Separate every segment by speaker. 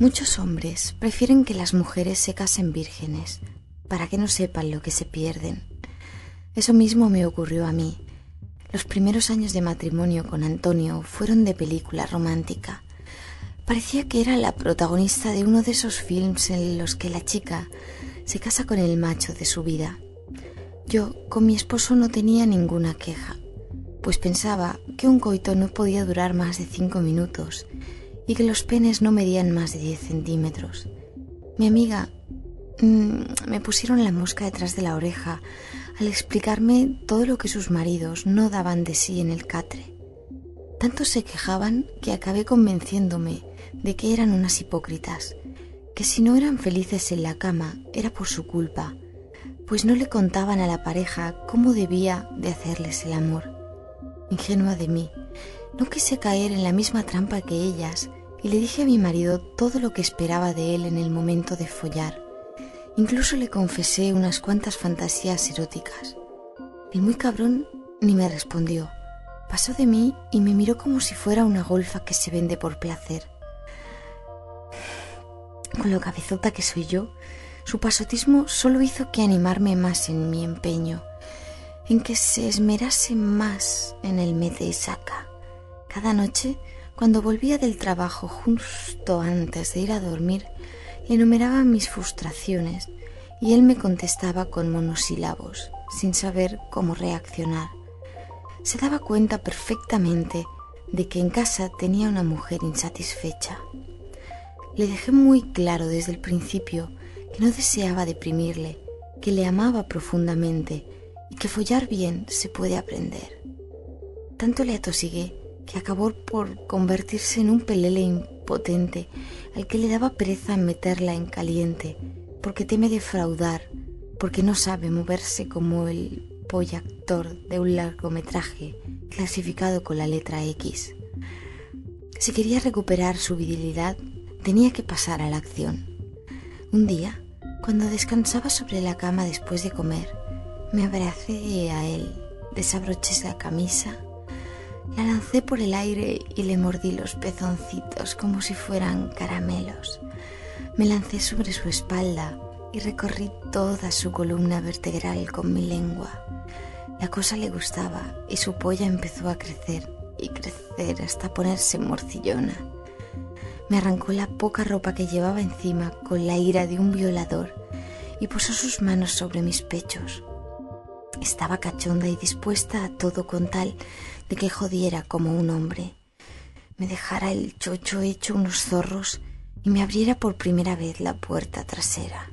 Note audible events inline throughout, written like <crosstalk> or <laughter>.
Speaker 1: Muchos hombres prefieren que las mujeres se casen vírgenes para que no sepan lo que se pierden. Eso mismo me ocurrió a mí. Los primeros años de matrimonio con Antonio fueron de película romántica. Parecía que era la protagonista de uno de esos films en los que la chica se casa con el macho de su vida. Yo con mi esposo no tenía ninguna queja, pues pensaba que un coito no podía durar más de cinco minutos y que los penes no medían más de 10 centímetros. Mi amiga mmm, me pusieron la mosca detrás de la oreja al explicarme todo lo que sus maridos no daban de sí en el catre. Tanto se quejaban que acabé convenciéndome de que eran unas hipócritas, que si no eran felices en la cama era por su culpa, pues no le contaban a la pareja cómo debía de hacerles el amor. Ingenua de mí, no quise caer en la misma trampa que ellas y le dije a mi marido todo lo que esperaba de él en el momento de follar. Incluso le confesé unas cuantas fantasías eróticas. El muy cabrón ni me respondió. Pasó de mí y me miró como si fuera una golfa que se vende por placer. Con lo cabezota que soy yo, su pasotismo solo hizo que animarme más en mi empeño, en que se esmerase más en el mete y saca. Cada noche cuando volvía del trabajo justo antes de ir a dormir, enumeraba mis frustraciones y él me contestaba con monosílabos, sin saber cómo reaccionar. Se daba cuenta perfectamente de que en casa tenía una mujer insatisfecha. Le dejé muy claro desde el principio que no deseaba deprimirle, que le amaba profundamente y que follar bien se puede aprender. Tanto le atosigué que acabó por convertirse en un pelele impotente al que le daba pereza meterla en caliente, porque teme defraudar, porque no sabe moverse como el actor de un largometraje clasificado con la letra X. Si quería recuperar su virilidad, tenía que pasar a la acción. Un día, cuando descansaba sobre la cama después de comer, me abracé a él, desabroché la camisa la lancé por el aire y le mordí los pezoncitos como si fueran caramelos. Me lancé sobre su espalda y recorrí toda su columna vertebral con mi lengua. La cosa le gustaba y su polla empezó a crecer y crecer hasta ponerse morcillona. Me arrancó la poca ropa que llevaba encima con la ira de un violador y puso sus manos sobre mis pechos. Estaba cachonda y dispuesta a todo con tal de que jodiera como un hombre, me dejara el chocho hecho unos zorros y me abriera por primera vez la puerta trasera.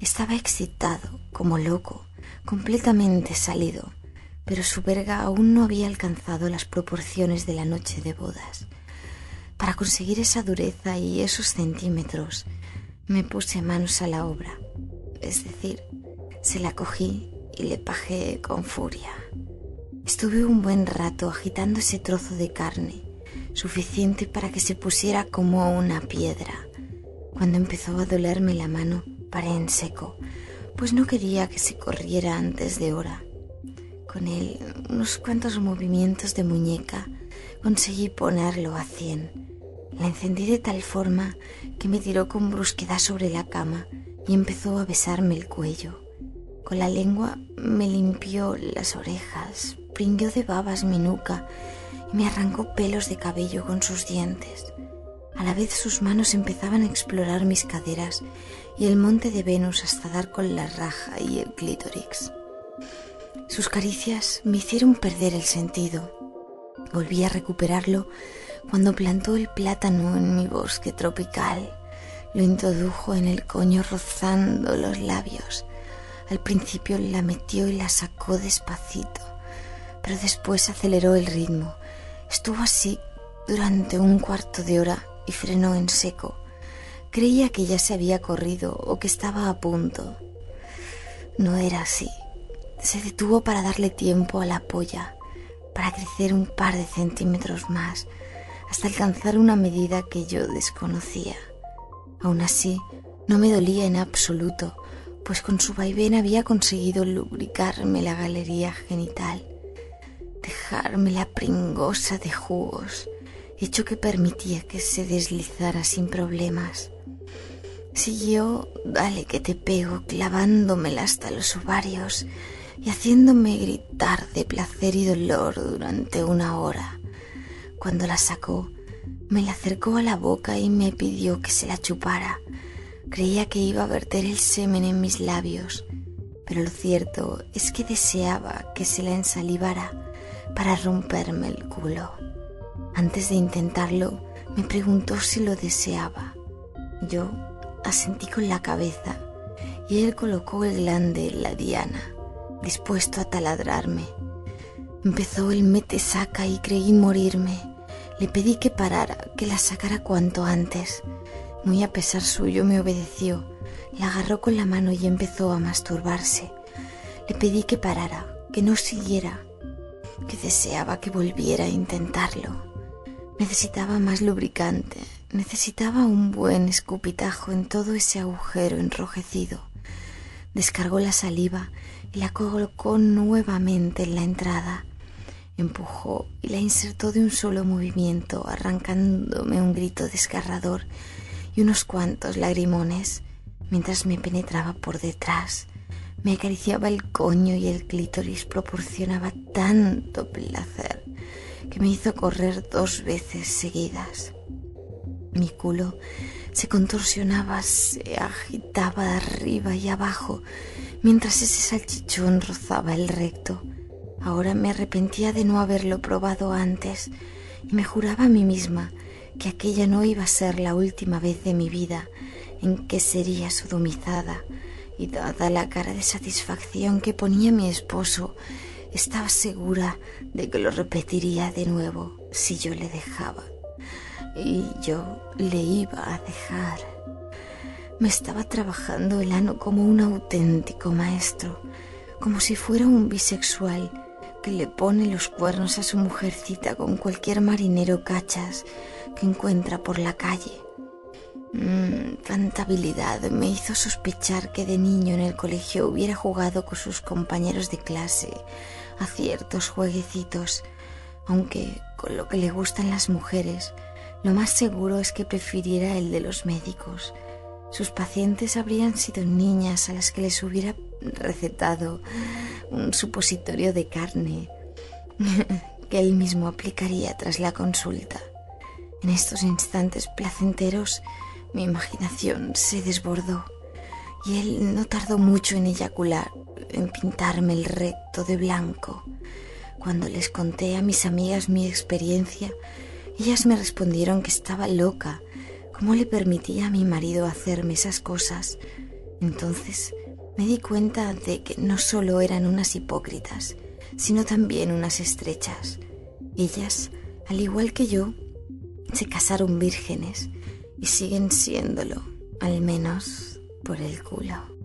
Speaker 1: Estaba excitado, como loco, completamente salido, pero su verga aún no había alcanzado las proporciones de la noche de bodas. Para conseguir esa dureza y esos centímetros, me puse manos a la obra, es decir, se la cogí y le pajé con furia. Estuve un buen rato agitando ese trozo de carne, suficiente para que se pusiera como una piedra. Cuando empezó a dolerme la mano, paré en seco, pues no quería que se corriera antes de hora. Con él, unos cuantos movimientos de muñeca, conseguí ponerlo a cien. La encendí de tal forma que me tiró con brusquedad sobre la cama y empezó a besarme el cuello. Con la lengua me limpió las orejas, pringuió de babas mi nuca y me arrancó pelos de cabello con sus dientes. A la vez sus manos empezaban a explorar mis caderas y el monte de Venus hasta dar con la raja y el clítoris. Sus caricias me hicieron perder el sentido. Volví a recuperarlo cuando plantó el plátano en mi bosque tropical. Lo introdujo en el coño rozando los labios Al principio la metió y la sacó despacito, pero después aceleró el ritmo. Estuvo así durante un cuarto de hora y frenó en seco. Creía que ya se había corrido o que estaba a punto. No era así. Se detuvo para darle tiempo a la polla, para crecer un par de centímetros más, hasta alcanzar una medida que yo desconocía. Aún así, no me dolía en absoluto, pues con su vaivén había conseguido lubricarme la galería genital, dejarme la pringosa de jugos, hecho que permitía que se deslizara sin problemas. Siguió, dale que te pego, clavándomela hasta los ovarios y haciéndome gritar de placer y dolor durante una hora. Cuando la sacó, me la acercó a la boca y me pidió que se la chupara. Creía que iba a verter el semen en mis labios, pero lo cierto es que deseaba que se la ensalivara para romperme el culo. Antes de intentarlo, me preguntó si lo deseaba. Yo asentí con la cabeza y él colocó el glande en la diana, dispuesto a taladrarme. Empezó el mete saca y creí morirme. Le pedí que parara, que la sacara cuanto antes. Muy a pesar suyo me obedeció. La agarró con la mano y empezó a masturbarse. Le pedí que parara, que no siguiera, que deseaba que volviera a intentarlo. Necesitaba más lubricante, necesitaba un buen escupitajo en todo ese agujero enrojecido. Descargó la saliva y la colocó nuevamente en la entrada empujó y la insertó de un solo movimiento, arrancándome un grito desgarrador y unos cuantos lagrimones mientras me penetraba por detrás. Me acariciaba el coño y el clítoris proporcionaba tanto placer que me hizo correr dos veces seguidas. Mi culo se contorsionaba, se agitaba arriba y abajo mientras ese salchichón rozaba el recto. Ahora me arrepentía de no haberlo probado antes y me juraba a mí misma que aquella no iba a ser la última vez de mi vida en que sería sodomizada y dada la cara de satisfacción que ponía mi esposo, estaba segura de que lo repetiría de nuevo si yo le dejaba. Y yo le iba a dejar. Me estaba trabajando el ano como un auténtico maestro, como si fuera un bisexual que le pone los cuernos a su mujercita con cualquier marinero cachas que encuentra por la calle. Mm, tanta habilidad me hizo sospechar que de niño en el colegio hubiera jugado con sus compañeros de clase a ciertos jueguecitos, aunque con lo que le gustan las mujeres, lo más seguro es que prefiriera el de los médicos. Sus pacientes habrían sido niñas a las que les hubiera recetado un supositorio de carne <laughs> que él mismo aplicaría tras la consulta. En estos instantes placenteros mi imaginación se desbordó y él no tardó mucho en eyacular, en pintarme el recto de blanco. Cuando les conté a mis amigas mi experiencia, ellas me respondieron que estaba loca. ¿Cómo le permitía a mi marido hacerme esas cosas? Entonces me di cuenta de que no solo eran unas hipócritas, sino también unas estrechas. Ellas, al igual que yo, se casaron vírgenes y siguen siéndolo, al menos por el culo.